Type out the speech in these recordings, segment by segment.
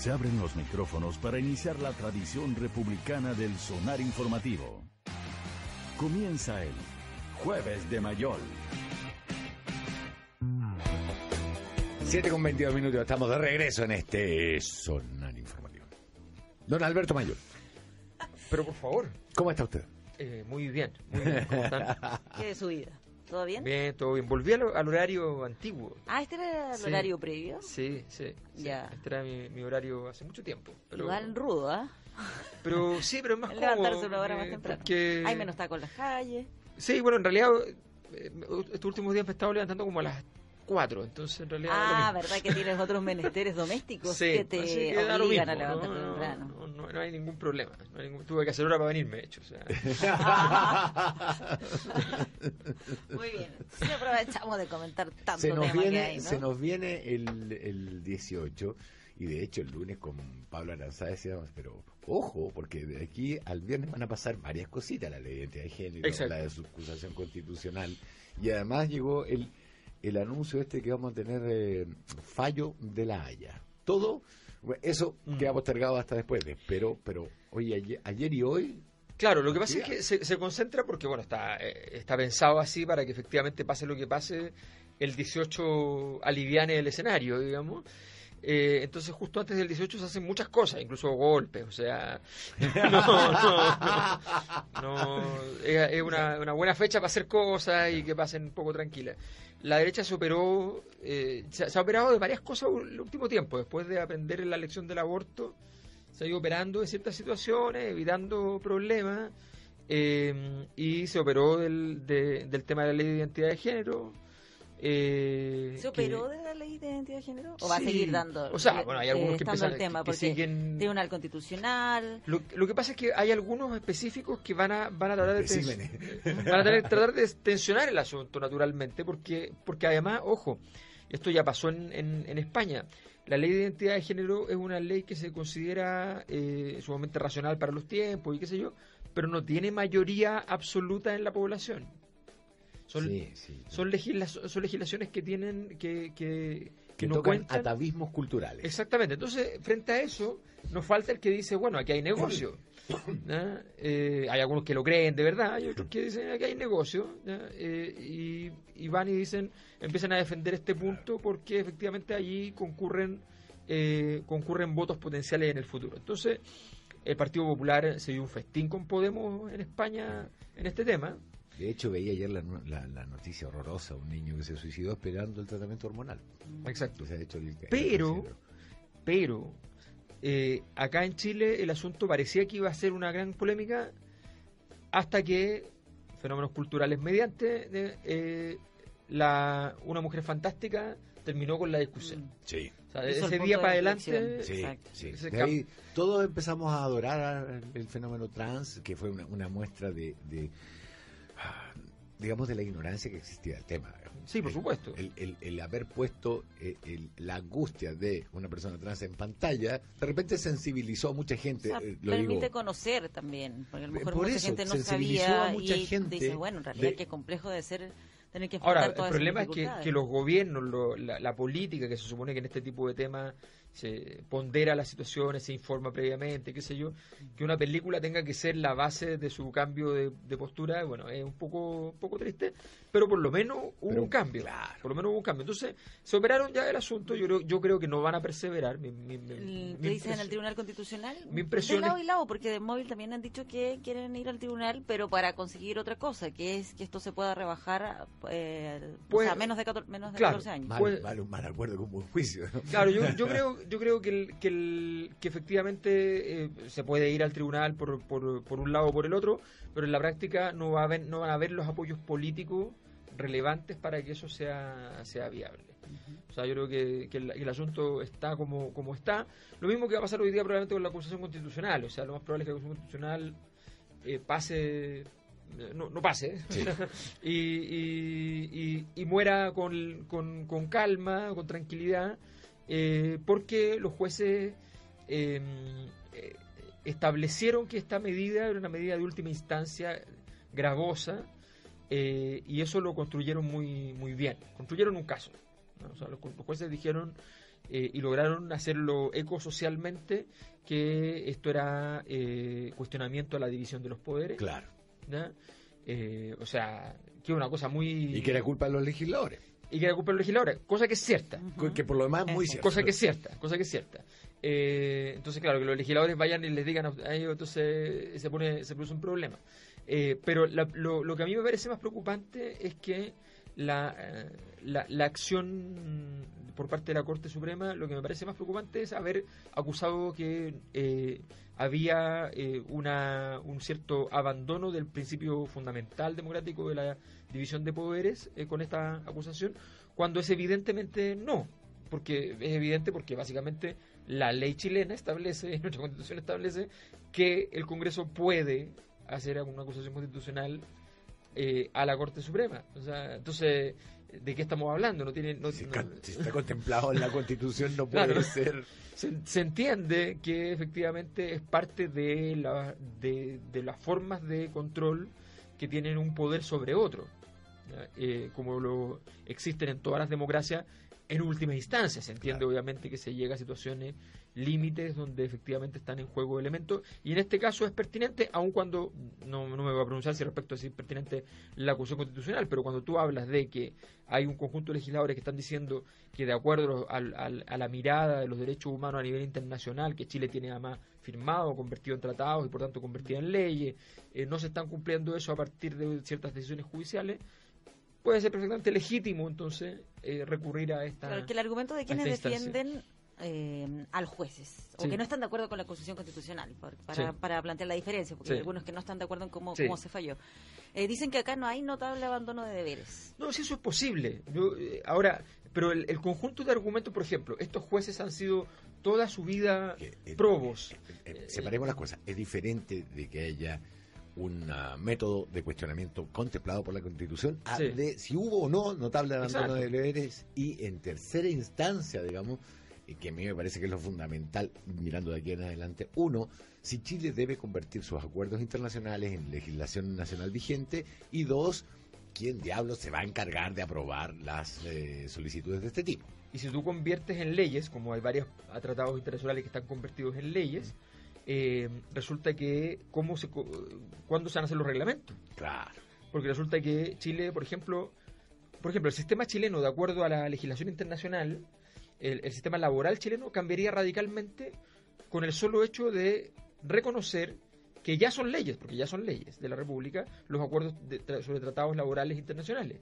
Se abren los micrófonos para iniciar la tradición republicana del sonar informativo. Comienza el Jueves de Mayol. 7 con 22 minutos, estamos de regreso en este sonar informativo. Don Alberto Mayor, Pero por favor, ¿cómo está usted? eh, muy bien, muy bien. ¿Cómo están? ¿Qué de su vida? ¿Todo bien? Bien, todo bien. Volví al, al horario antiguo. Ah, ¿este era el Sí. horario previo? Sí, sí. sí. Ya. Este era mi, mi horario hace mucho tiempo. Pero, Igual rudo, ¿ah? pero sí, pero es más Levantarse cómodo. una hora más porque- temprano. porque- Hay menos tacos en las calles. Sí, bueno, en realidad eh, estos últimos días me he estado levantando como a las 4, entonces en realidad... Ah. ¿verdad que tienes otros menesteres domésticos Sí, que te obligan a mismo, levantarte no, no, temprano? No, no- no hay ningún problema. no hay ningún- tuve que hacer hora para venirme, de hecho. O sea, Muy bien. Sí, aprovechamos de comentar tanto Se nos tema que viene, hay, ¿no? se nos viene el, el 18 y de hecho el lunes con Pablo Aranzá decíamos, pero ojo, porque de aquí al viernes van a pasar varias cositas, la ley de identidad de género, Exacto. la de subcusación constitucional y además llegó el, el anuncio este que vamos a tener eh, fallo de la Haya. Todo, bueno, eso Mm. queda postergado hasta después, de- pero, pero oye, ayer, ayer y hoy Claro, lo que pasa es que se, se concentra porque, bueno, está, eh, está pensado así para que efectivamente pase lo que pase, el 18 aliviane el escenario, digamos. Eh, entonces, justo antes del 18 se hacen muchas cosas, incluso golpes, o sea, no, no, no, no, es, es una, una buena fecha para hacer cosas y que pasen un poco tranquilas. La derecha se operó, eh, se, se ha operado de varias cosas el último tiempo, después de aprender la lección del aborto, se ha ido operando en ciertas situaciones, evitando problemas, eh, y se operó del, de- del tema de la ley de identidad de género. Eh, ¿Se que- operó de la ley de identidad de género? ¿O va a seguir dando? O sea, bueno, hay algunos que estando empiezan el tema, que- que porque siguen- Tribunal Constitucional. Lo, lo que pasa es que hay algunos específicos que van a, van a tratar de tens- van a tener- tratar de tensionar el asunto naturalmente, porque, porque además, ojo, esto ya pasó en, en, en España. La ley de identidad de género es una ley que se considera eh, sumamente racional para los tiempos y qué sé yo, pero no tiene mayoría absoluta en la población. Son, Sí, sí. son, legisla- son legislaciones que tienen que, que, que no tocan cuentan atavismos culturales. Exactamente. Entonces, frente a eso, nos falta el que dice, bueno, aquí hay negocio. Eh, hay algunos que lo creen de verdad, hay otros que dicen, aquí hay negocio. Eh, y, y van y dicen, empiezan a defender este punto porque efectivamente allí concurren, eh, concurren votos potenciales en el futuro. Entonces, el Partido Popular se dio un festín con Podemos en España en este tema. De hecho, veía ayer la, no- la- la noticia horrorosa, un niño que se suicidó esperando el tratamiento hormonal. Exacto. Que se ha hecho el- el Pero, pero, eh, acá en Chile el asunto parecía que iba a ser una gran polémica hasta que, fenómenos culturales mediante, de, eh, la, una mujer fantástica terminó con la discusión. Sí, O sea, ese día de para adelante, sí, Exacto. sí. De ahí todos empezamos a adorar el fenómeno trans, que fue una, una muestra de, de, digamos, de la ignorancia que existía del tema. Sí, por El- supuesto. El, el- el haber puesto eh, el- la angustia de una persona trans en pantalla, de repente sensibilizó a mucha O gente. sea, eh, lo permite digo, conocer también, porque a lo mejor Por mucha eso, gente no sensibilizó sabía a mucha y gente dice, bueno, en realidad de- qué complejo de ser tener que Ahora, el problema es que, que los gobiernos, lo- la, la política, que se supone que en este tipo de temas se pondera las situaciones, se informa previamente, qué sé yo, que una película tenga que ser la base de su cambio de, postura, bueno, es un poco, un poco triste, pero por lo menos hubo Pero, un cambio. claro. Por lo menos hubo un cambio. Entonces, se operaron ya el asunto, yo creo, yo creo que no van a perseverar. Mi, mi- mi- ¿Qué dicen en el Tribunal Constitucional? mi impresión de lado es- y lado, porque de móvil también han dicho que quieren ir al tribunal, pero para conseguir otra cosa, que es que esto se pueda rebajar eh, Pues, o sea, menos de, 14, menos de claro, 14 años. mal, pues- mal- un mal acuerdo con buen juicio. ¿no? Claro, yo, yo creo, yo creo que, el- que, el- que efectivamente eh, se puede ir al tribunal por, por, por un lado o por el otro, pero en la práctica no, va a haber, no van a haber los apoyos políticos relevantes para que eso sea, sea viable. O sea, yo creo que, que el, el asunto está como, como está. Lo mismo que va a pasar hoy día probablemente con la acusación constitucional. O sea, lo más probable es que la acusación constitucional eh, pase no, no pase y, y, y, y muera con, con, con, calma, con tranquilidad, eh, porque los jueces eh, establecieron que esta medida era una medida de última instancia gravosa eh, y eso lo construyeron muy, muy bien, construyeron un caso. ¿no? O sea, los, los, jueces dijeron eh, y lograron hacerlo eco socialmente que esto era eh, cuestionamiento a la división de los poderes. Claro. Eh, o sea, que es una cosa muy... Y que era culpa de los legisladores. Y que era culpa de los legisladores, cosa que es cierta. Uh -huh. Que por lo demás es muy cierta. Cosa que es cierta, cosa que es cierta. Eh, entonces, claro, que los legisladores vayan y les digan a ellos, entonces se pone se produce un problema. Eh, pero la, lo, que a mí me parece más preocupante es que la, la, la, acción por parte de la Corte Suprema, lo que me parece más preocupante es haber acusado que eh, había eh, una, un cierto abandono del principio fundamental democrático de la división de poderes eh, con esta acusación, cuando es evidentemente no, porque es evidente porque básicamente la ley chilena establece, nuestra constitución establece que el Congreso puede hacer una acusación constitucional eh, a la Corte Suprema. O sea, entonces, ¿de qué estamos hablando? No tiene, no, si, no, está, si, está, contemplado en la Constitución, no puede claro, ser. Se, se, entiende que efectivamente es parte de, la, de, de, las formas de control que tienen un poder sobre otro, eh, como lo existen en todas las democracias. En última instancia, se entiende claro. obviamente que se llega a situaciones límites donde efectivamente están en juego elementos y en este caso es pertinente, aun cuando no, no, me voy a pronunciar si respecto a si es pertinente la acusación constitucional, pero cuando tú hablas de que hay un conjunto de legisladores que están diciendo que de acuerdo al, a la mirada de los derechos humanos a nivel internacional que Chile tiene además firmado, convertido en tratados y por tanto convertido en leyes, eh, no se están cumpliendo eso a partir de ciertas decisiones judiciales, puede ser perfectamente legítimo entonces eh, recurrir a esta. Claro, que el argumento de quienes defienden eh, a los jueces o sí. que no están de acuerdo con la Constitución Constitucional para, para, sí. para plantear la diferencia, porque sí. hay algunos que no están de acuerdo en cómo, cómo se falló. Eh, dicen que acá no hay notable abandono de deberes. No, si eso es posible. Yo, eh, ahora, pero el, el, conjunto de argumentos, por ejemplo, estos jueces han sido toda su vida probos. separemos las cosas. Es diferente de que haya un uh, método de cuestionamiento contemplado por la Constitución sí. de si hubo o no notable abandono de deberes y en tercera instancia, digamos, que a mí me parece que es lo fundamental mirando de aquí en adelante, uno, si Chile debe convertir sus acuerdos internacionales en legislación nacional vigente y dos, ¿quién diablos se va a encargar de aprobar las eh, solicitudes de este tipo? Y si tú conviertes en leyes, como hay varios tratados internacionales que están convertidos en leyes, eh, resulta que cómo se cuándo se van a hacer los reglamentos. Claro. Porque resulta que Chile, por ejemplo, por ejemplo, el sistema chileno, de acuerdo a la legislación internacional, el, el sistema laboral chileno cambiaría radicalmente con el solo hecho de reconocer que ya son leyes, porque ya son leyes de la República, los acuerdos de, sobre tratados laborales internacionales,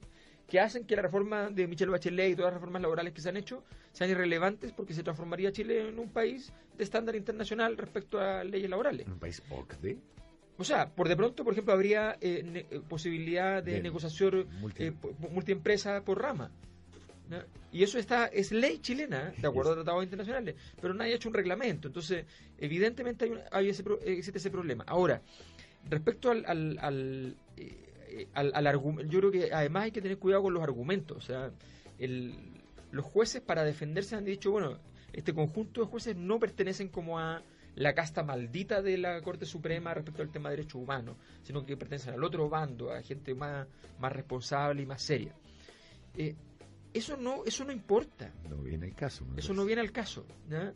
que hacen que la reforma de Michelle Bachelet y todas las reformas laborales que se han hecho sean irrelevantes porque se transformaría Chile en un país de estándar internacional respecto a leyes laborales. ¿Un país OCDE? O sea, por de pronto, por ejemplo, habría eh, ne posibilidad de, de negociación multi... eh, multiempresa por rama. Y eso está es ley chilena, de acuerdo a tratados internacionales, pero nadie ha hecho un reglamento. Entonces, evidentemente hay, un, hay ese, existe ese problema. Ahora, respecto al, al, al, eh, al, al argumento, yo creo que además hay que tener cuidado con los argumentos. O sea, el, los jueces para defenderse han dicho, bueno, este conjunto de jueces no pertenecen como a la casta maldita de la Corte Suprema respecto al tema de derechos humanos, sino que pertenecen al otro bando, a gente más, más responsable y más seria. Eh, eso no eso no importa. No viene al caso no eso no viene al caso ¿no?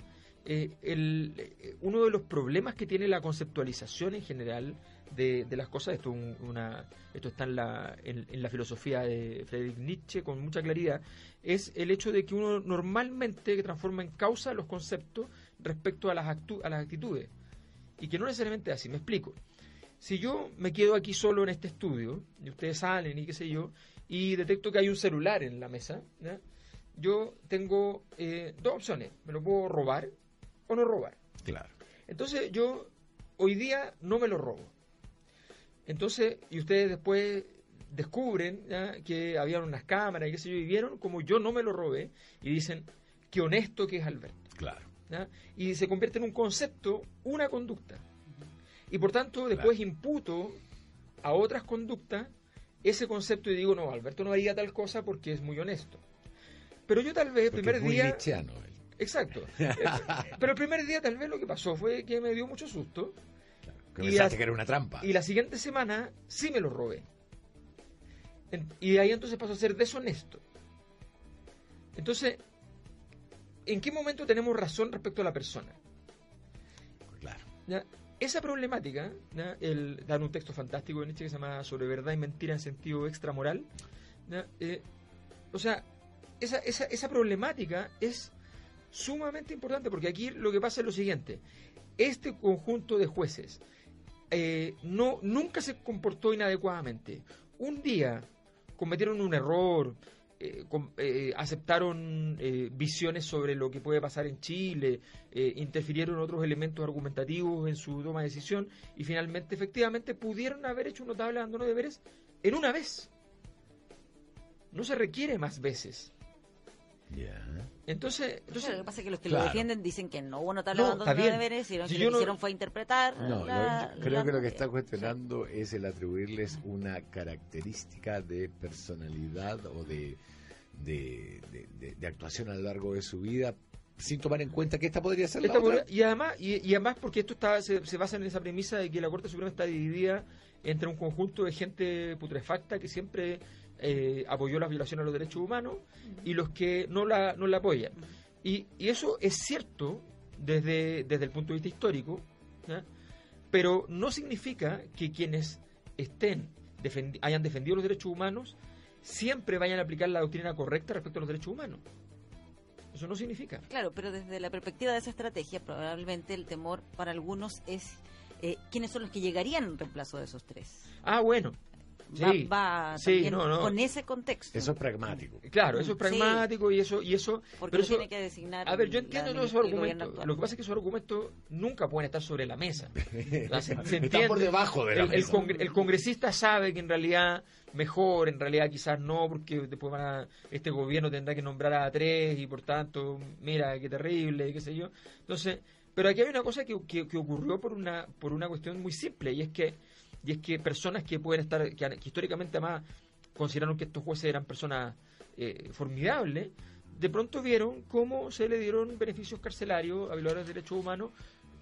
eh, el, eh, uno de los problemas que tiene la conceptualización en general de, de las cosas esto un, una esto está en la en, en, la filosofía de Friedrich Nietzsche con mucha claridad es el hecho de que uno normalmente transforma en causa los conceptos respecto a las actu a las actitudes. Y que no necesariamente así me explico si yo me quedo aquí solo en este estudio y ustedes salen y qué sé yo y detecto que hay un celular en la mesa, ¿ya? yo tengo eh, dos opciones. Me lo puedo robar o no robar. Claro. Entonces yo hoy día no me lo robo. Entonces, y ustedes después descubren que había unas cámaras y qué sé yo, y vieron como yo no me lo robé, y dicen, qué honesto que es Alberto. Claro. Y se convierte en un concepto, una conducta. Y por tanto, después imputo a otras conductas ese concepto y digo, no, Alberto no haría tal cosa porque es muy honesto. Pero yo tal vez el primer día... Exacto. Pero el primer día tal vez lo que pasó fue que me dio mucho susto. que pensaste que era una trampa. Y la siguiente semana sí me lo robé. y ahí entonces pasó a ser deshonesto. Entonces, ¿en qué momento tenemos razón respecto a la persona? Claro. Esa problemática, el, dan un texto fantástico de Nietzsche que se llama Sobre verdad y mentira en sentido extramoral. Eh, o sea, esa, esa, esa problemática es sumamente importante porque aquí lo que pasa es lo siguiente. Este conjunto de jueces eh, no, nunca se comportó inadecuadamente. Un día cometieron un error, eh, eh, aceptaron eh, visiones sobre lo que puede pasar en Chile, interfirieron otros elementos argumentativos en su toma de decisión y finalmente, efectivamente, pudieron haber hecho un notable abandono de deberes en una vez. No se requiere más veces. Entonces, entonces lo que pasa es que los que lo defienden dicen que no hubo notable abandono de deberes y lo que hicieron fue interpretar. No, creo que lo que está cuestionando es el atribuirles una característica de personalidad o de, de, actuación a lo largo de su vida sin tomar en cuenta que esta podría ser la otra. y además y, además porque esto está se, se basa en esa premisa de que la Corte Suprema está dividida entre un conjunto de gente putrefacta que siempre eh, apoyó las violaciones a los derechos humanos y los que no la, no la apoyan. Y, y eso es cierto desde, desde el punto de vista histórico, pero no significa que quienes estén hayan defendido los derechos humanos siempre vayan a aplicar la doctrina correcta respecto a los derechos humanos. Eso no significa. Claro, pero desde la perspectiva de esa estrategia, probablemente el temor para algunos es eh, quiénes son los que llegarían en reemplazo de esos tres. Ah, bueno, va, con ese contexto. Eso es pragmático. Claro, eso es pragmático y eso y eso porque pero tiene que designar A ver, yo entiendo todos esos argumentos. Lo que pasa es que esos argumentos nunca pueden estar sobre la mesa. Están por debajo de la el, mesa. El, congresista sabe que en realidad mejor, en realidad quizás no, porque después van a, este gobierno tendrá que nombrar a tres y por tanto, mira, qué terrible, qué sé yo. Entonces, pero aquí hay una cosa que, que, que ocurrió por una por una cuestión muy simple y es que y es que personas que pueden estar, que, históricamente además consideraron que estos jueces eran personas eh, formidables, de pronto vieron cómo se le dieron beneficios carcelarios a violadores de derechos humanos,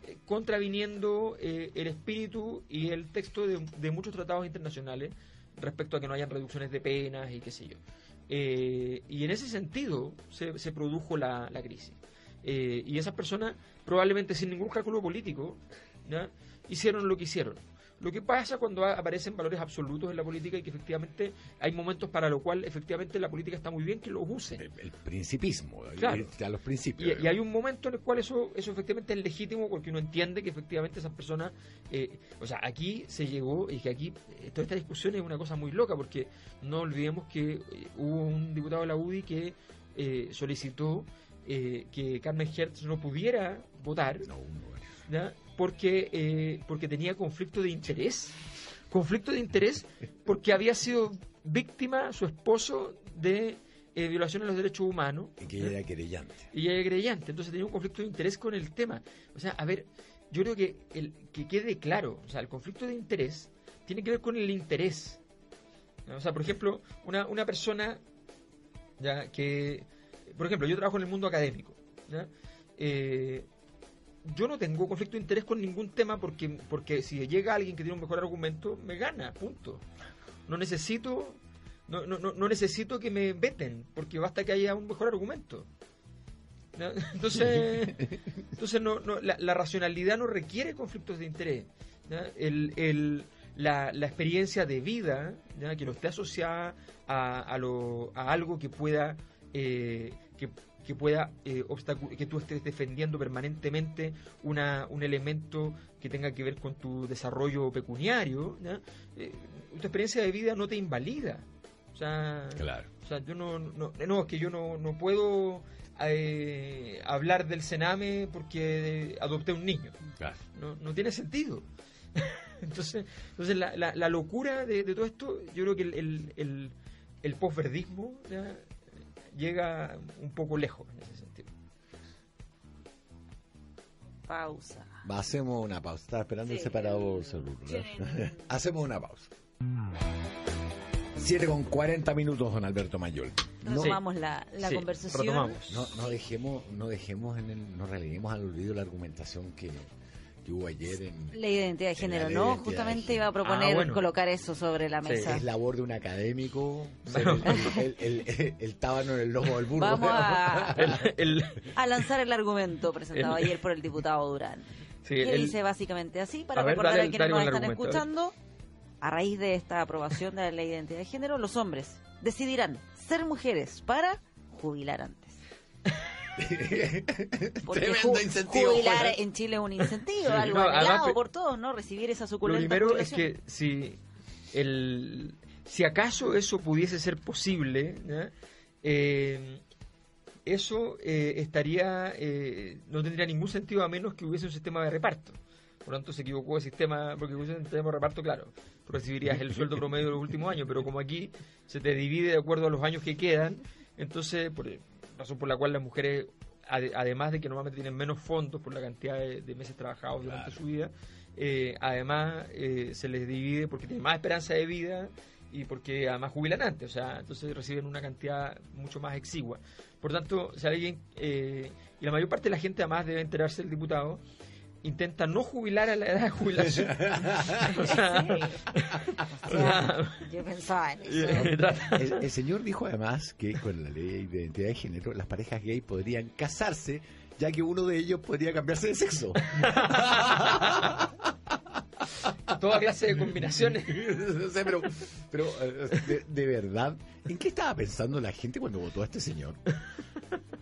eh, contraviniendo eh, el espíritu y el texto de, muchos tratados internacionales respecto a que no hayan reducciones de penas y qué sé yo. y en ese sentido se, produjo la, la crisis. y esas personas, probablemente sin ningún cálculo político, hicieron lo que hicieron. Lo que pasa cuando aparecen valores absolutos en la política y que efectivamente hay momentos para lo cual efectivamente la política está muy bien que los use. El, principismo, claro. a los principios. Y, hay un momento en el cual eso, eso efectivamente es legítimo porque uno entiende que efectivamente esas personas, eh, o sea, aquí se llegó y que aquí eh, toda esta discusión es una cosa muy loca porque no olvidemos que eh, hubo un diputado de la UDI que solicitó que Carmen Hertz no pudiera votar. No, no, porque, eh, porque tenía conflicto de interés. Conflicto de interés porque había sido víctima, su esposo, de eh, violación de los derechos humanos. Y que ella era querellante. Y ella era querellante, entonces tenía un conflicto de interés con el tema. O sea, a ver, yo creo que, el, que quede claro, o sea, el conflicto de interés tiene que ver con el interés. O sea, por ejemplo, una, una persona ya que, por ejemplo, yo trabajo en el mundo académico. ¿ya? Eh, yo no tengo conflicto de interés con ningún tema porque, porque si llega alguien que tiene un mejor argumento, me gana, punto. No necesito, no, no, no necesito que me veten, porque basta que haya un mejor argumento. Entonces, entonces no, no, la, racionalidad no requiere conflictos de interés. El, el, la, la, experiencia de vida que no esté asociada a, a, lo, a algo que pueda eh, que que pueda eh, que tú estés defendiendo permanentemente una, un elemento que tenga que ver con tu desarrollo pecuniario, eh, tu experiencia de vida no te invalida. O sea, claro. o sea yo no, no, no, es que yo no, no puedo eh, hablar del Sename porque adopté un niño. No, no tiene sentido. entonces, entonces la, la, locura de, todo esto, yo creo que el, el, el, posverdismo llega un poco lejos en ese sentido. Pausa. Hacemos una pausa. Estaba esperando el separador Hacemos una pausa. 7 con 40 minutos, don Alberto Mayol. No, Retomamos la, la conversación. No, no dejemos, no dejemos en el, no releguemos al olvido la argumentación que, que hubo ayer en la identidad de género, ¿no? Justamente iba a proponer ah, colocar eso sobre la mesa. Es labor de un académico, el, el, el, tábano en el lomo del burro. Vamos a, a lanzar el argumento presentado ayer por el diputado Durán. que dice básicamente así, para recordar a quienes nos están escuchando a raíz de esta aprobación de la ley de identidad de género, los hombres decidirán ser mujeres para jubilar antes. Porque jubilar en Chile es un incentivo, algo por todos, ¿no? Recibir esa suculenta Lo primero es que si el si acaso eso pudiese ser posible, eh, eso eh, estaría eh, no tendría ningún sentido a menos que hubiese un sistema de reparto. Por lo tanto, se equivocó el sistema, porque hubiese un sistema de reparto, claro, recibirías el sueldo promedio de los últimos años, pero como aquí se te divide de acuerdo a los años que quedan, entonces, por razón por la cual las mujeres, además de que normalmente tienen menos fondos por la cantidad de, meses trabajados durante su vida, eh, además eh, se les divide porque tienen más esperanza de vida y porque además jubilan antes, o sea, entonces reciben una cantidad mucho más exigua. Por tanto, si alguien, eh, y la mayor parte de la gente además debe enterarse el diputado, intenta no jubilar a la edad de jubilación. yo pensaba en eso. El, señor dijo además que con la ley de identidad de género las parejas gay podrían casarse ya que uno de ellos podría cambiarse de sexo. Toda clase de combinaciones. pero, pero de, de, verdad, ¿en qué estaba pensando la gente cuando votó a este señor?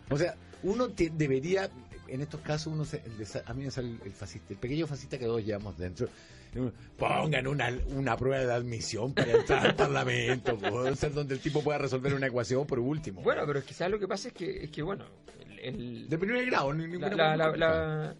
O sea, uno debería en estos casos uno se, a mí me sale el fascista, el pequeño fascista que todos llevamos dentro. Pongan una, una prueba de admisión para entrar al Parlamento, ser donde el tipo pueda resolver una ecuación por último. Bueno, pero quizás lo que pasa es que, es que bueno, el, de primer grado, la,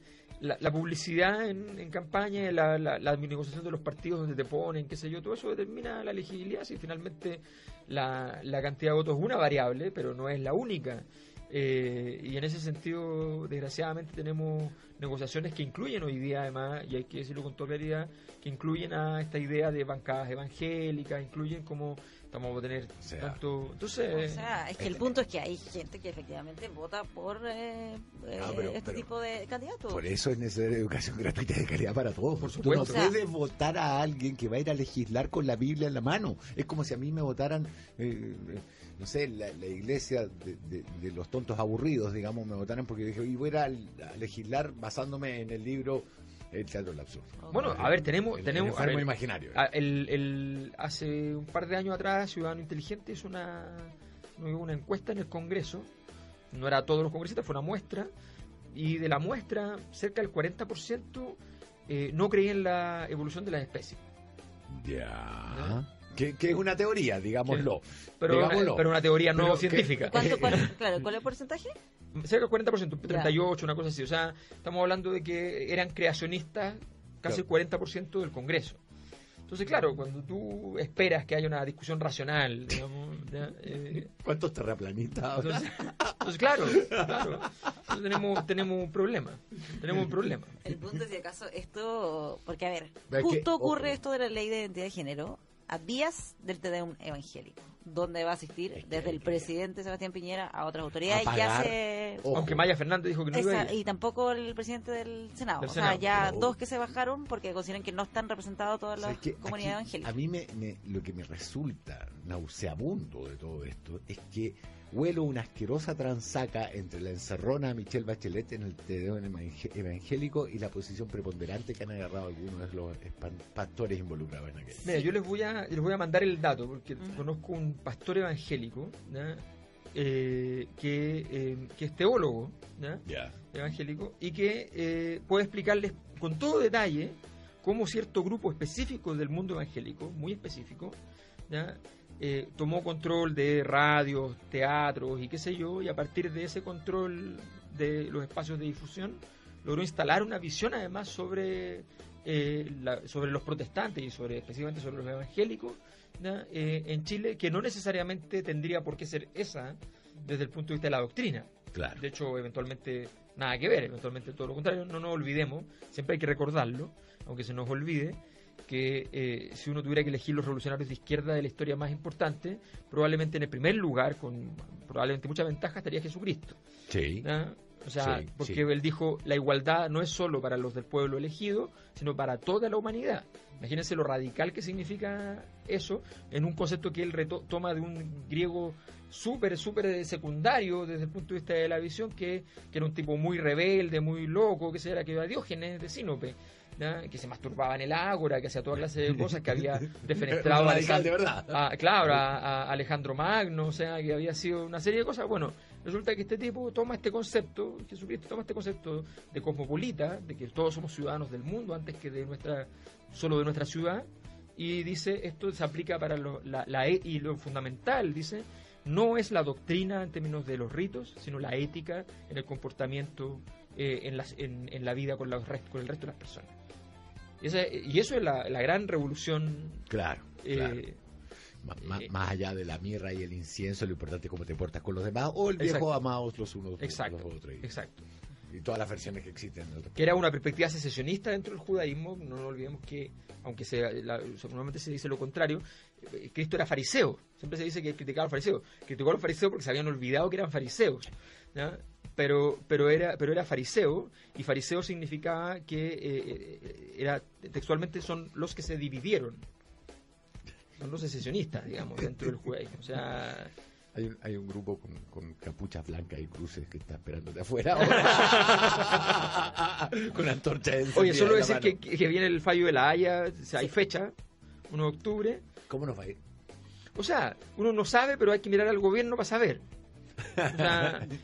la, publicidad en, campaña, la, la, negociación de los partidos donde te ponen, qué sé yo, todo eso determina la legibilidad. Si finalmente la, la cantidad de votos es una variable, pero no es la única. Eh, y en ese sentido, desgraciadamente, tenemos negociaciones que incluyen hoy día, además, y hay que decirlo con toda claridad, que incluyen a esta idea de bancadas evangélicas, incluyen como estamos a tener tanto. Entonces. O sea, es que el punto es que hay gente que efectivamente vota por eh, eh, este tipo de candidatos. Por eso es necesaria educación gratuita de calidad para todos. Por supuesto. Tú no puedes votar a alguien que va a ir a legislar con la Biblia en la mano. Es como si a mí me votaran no sé, la, iglesia de, los tontos aburridos, digamos, me votaron porque dije, y voy a, legislar basándome en el libro El Teatro del Absurdo. Bueno, a ver, tenemos... tenemos el imaginario. El, hace un par de años atrás, Ciudadano Inteligente hizo una, una encuesta en el Congreso, no era todos los congresistas, fue una muestra, y de la muestra, cerca del 40% eh, no creía en la evolución de las especies. Ya. Que, es una teoría, digámoslo. Pero, Una, pero una teoría no científica. ¿Cuánto, cuál, claro, ¿Cuál es el porcentaje? Cerca del 40%, 38, una cosa así. O sea, estamos hablando de que eran creacionistas casi el 40% del Congreso. Entonces, claro, cuando tú esperas que haya una discusión racional, digamos, eh, ¿cuántos terraplanistas? Entonces, entonces, claro, claro. tenemos, tenemos un problema. Tenemos un problema. El punto es si acaso esto, porque a ver, justo ocurre esto de la ley de identidad de género a vías del Tedeum evangélico, donde va a asistir desde el presidente Sebastián Piñera a otras autoridades. ya se... Aunque Maya Fernández dijo que no iba Y tampoco el presidente del Senado. o sea, ya dos que se bajaron porque consideran que no están representados todas las comunidades evangélicas. A mí me, lo que me resulta nauseabundo de todo esto es que huelo una asquerosa transaca entre la encerrona Michelle Bachelet en el Tedeum evangélico y la posición preponderante que han agarrado algunos de los pastores involucrados en aquello. Mira, yo les voy a, les voy a mandar el dato, porque conozco un pastor evangélico eh, que, eh, que, es teólogo evangélico y que eh, puede explicarles con todo detalle cómo cierto grupo específico del mundo evangélico, muy específico. Eh, tomó control de radios, teatros y qué sé yo, y a partir de ese control de los espacios de difusión, logró instalar una visión además sobre eh, sobre los protestantes y sobre específicamente sobre los evangélicos eh, en Chile, que no necesariamente tendría por qué ser esa desde el punto de vista de la doctrina. Claro. De hecho, eventualmente nada que ver, eventualmente todo lo contrario, no nos olvidemos, siempre hay que recordarlo, aunque se nos olvide, que eh, si uno tuviera que elegir los revolucionarios de izquierda de la historia más importante, probablemente en el primer lugar, con probablemente mucha ventaja, estaría Jesucristo. Sí. O sea, porque él dijo, la igualdad no es solo para los del pueblo elegido, sino para toda la humanidad. Imagínense lo radical que significa eso en un concepto que él toma de un griego súper, súper secundario desde el punto de vista de la visión, que, que era un tipo muy rebelde, muy loco, que era que era Diógenes de Sinope que se masturbaba en el ágora, que hacía toda clase de cosas, que había defenestrado a, claro, a, Alejandro Magno, o sea, que había sido una serie de cosas. Bueno, resulta que este tipo toma este concepto, Jesucristo toma este concepto de cosmopolita, de que todos somos ciudadanos del mundo antes que de nuestra solo de nuestra ciudad, y dice esto se aplica para la, la, e, y lo fundamental, dice, no es la doctrina en términos de los ritos, sino la ética en el comportamiento eh, en, las, en, en, la vida con, los con el resto de las personas. Y, eso es la, gran revolución. Claro. Eh, eh, más, allá de la mirra y el incienso, lo importante es cómo te portas con los demás o el viejo amados los unos exacto, los otros. exacto. Y todas las versiones que existen. Que era una perspectiva secesionista dentro del judaísmo. No nos olvidemos que, aunque sea, normalmente se dice lo contrario, eh, Cristo era fariseo. Siempre se dice que criticaba a los fariseos. Criticó a los fariseos porque se habían olvidado que eran fariseos. ¿ya? pero, pero, era, pero era fariseo, y fariseo significaba que eh, era textualmente son los que se dividieron, son los secesionistas, digamos, dentro del judaísmo. O sea, hay un, hay un grupo con, con capuchas blancas y cruces que está esperando de afuera. con antorcha Oye, solo decir que, que, viene el fallo de la Haya, o sea, hay fecha, 1 de octubre. ¿Cómo nos va a ir? O sea, uno no sabe, pero hay que mirar al gobierno para saber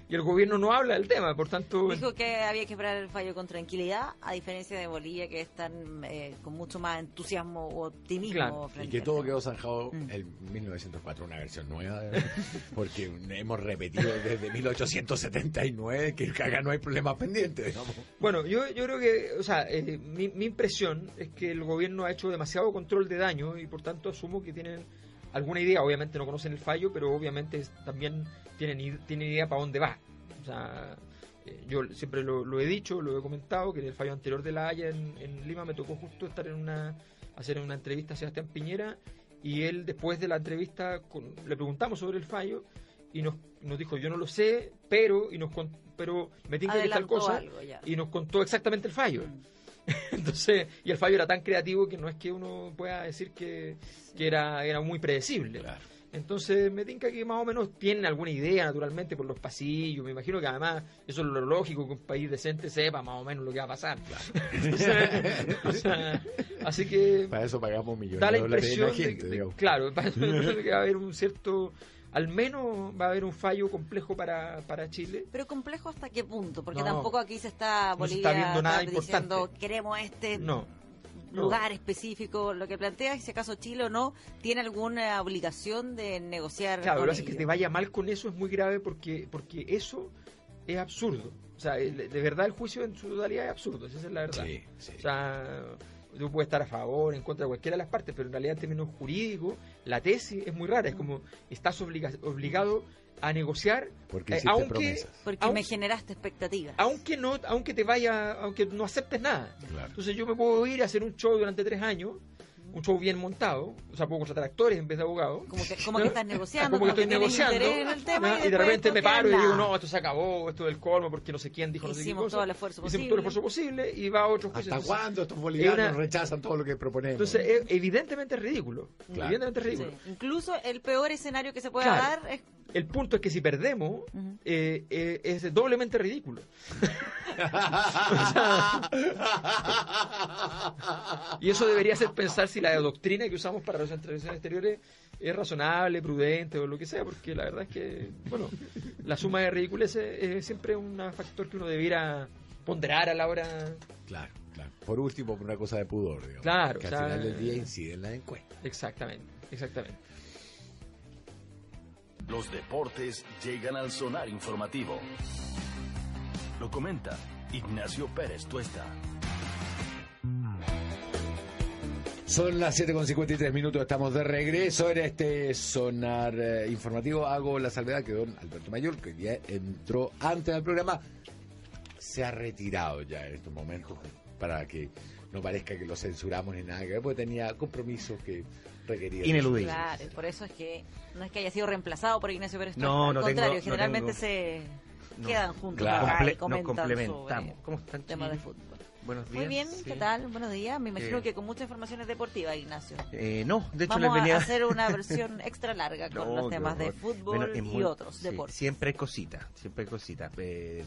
y el gobierno no habla del tema, por tanto... Dijo que había que esperar el fallo con tranquilidad, a diferencia de Bolivia, que están eh, con mucho más entusiasmo o optimismo. Y que todo quedó zanjado mm. en 1904, una versión nueva, porque hemos repetido desde 1879 que acá no hay problema pendiente, Bueno, yo, yo creo que, o sea, eh, mi, mi impresión es que el gobierno ha hecho demasiado control de daño y por tanto asumo que tienen alguna idea, obviamente no conocen el fallo, pero obviamente también tienen, tienen idea para dónde va. O sea, eh, yo siempre lo, he dicho, lo he comentado, que en el fallo anterior de la Haya en, Lima me tocó justo estar en una, hacer una entrevista a Sebastián Piñera y él después de la entrevista le preguntamos sobre el fallo y nos, nos dijo, yo no lo sé, pero, y nos pero me tiene que tal cosa, y nos contó exactamente el fallo. Mm. Entonces, y el fallo era tan creativo que no es que uno pueda decir que, era, era muy predecible. Entonces, me tinca que más o menos tienen alguna idea, naturalmente, por los pasillos. Me imagino que además eso es lo lógico que un país decente sepa más o menos lo que va a pasar. así que. Para eso pagamos millones da la impresión de, gente, Claro, para eso que va a haber un cierto al menos va a haber un fallo complejo para, para Chile. Pero complejo hasta qué punto, porque tampoco aquí se está Bolivia viendo nada diciendo queremos este lugar específico. Lo que plantea es si acaso Chile o no tiene alguna obligación de negociar. Claro, lo que que te vaya mal con eso es muy grave porque, porque eso es absurdo. O sea, de verdad el juicio en su totalidad es absurdo, esa es la verdad. Sí, sí. O sea, tú puedes estar a favor, en contra de cualquiera de las partes, pero en realidad en términos jurídicos la tesis es muy rara, es como estás obligado a negociar porque, eh, aunque, porque me generaste expectativas aunque no aunque te vaya aunque no aceptes nada entonces yo me puedo ir a hacer un show durante tres años un show bien montado, o sea, puedo contratar actores en vez de abogados. Como que, como que estás negociando, como que estoy negociando. y, de repente me paro y digo, no, esto se acabó, esto del colmo, porque no sé quién dijo no sé qué cosa. todo el esfuerzo posible. Hicimos todo el esfuerzo posible y va a otros juicios. ¿Hasta cuándo estos bolivianos rechazan todo lo que proponemos? Entonces, evidentemente es ridículo. Evidentemente es ridículo. Incluso el peor escenario que se pueda dar es el punto es que si perdemos, eh, eh, es doblemente ridículo. y eso debería hacer pensar si la doctrina que usamos para las entrevistas exteriores es razonable, prudente o lo que sea, porque la verdad es que, bueno, la suma de ridiculez es, siempre un factor que uno debiera ponderar a la hora. Claro, claro. Por último, por una cosa de pudor, digamos. Claro, que al final del día incide en la encuesta. Exactamente, exactamente. Los deportes llegan al sonar informativo. Lo comenta Ignacio Pérez Tuesta. Son las 7.53 minutos, estamos de regreso en este sonar eh, informativo. Hago la salvedad que don Alberto Mayor, que ya entró antes del programa, se ha retirado ya en estos momentos para que no parezca que lo censuramos ni nada, porque tenía compromisos que requerían. Ineludibles. Claro, por eso es que no es que haya sido reemplazado por Ignacio Pérez. No, al contrario, generalmente se quedan juntos y complementamos. ¿Cómo están, temas de fútbol. Buenos días. Muy bien, ¿qué tal? Buenos días. Me imagino eh, que con muchas informaciones deportivas, Ignacio. Eh, no, de hecho Vamos venía... a hacer una versión extra larga con los temas de fútbol y otros deportes. Siempre hay cositas, siempre hay cositas. Eh,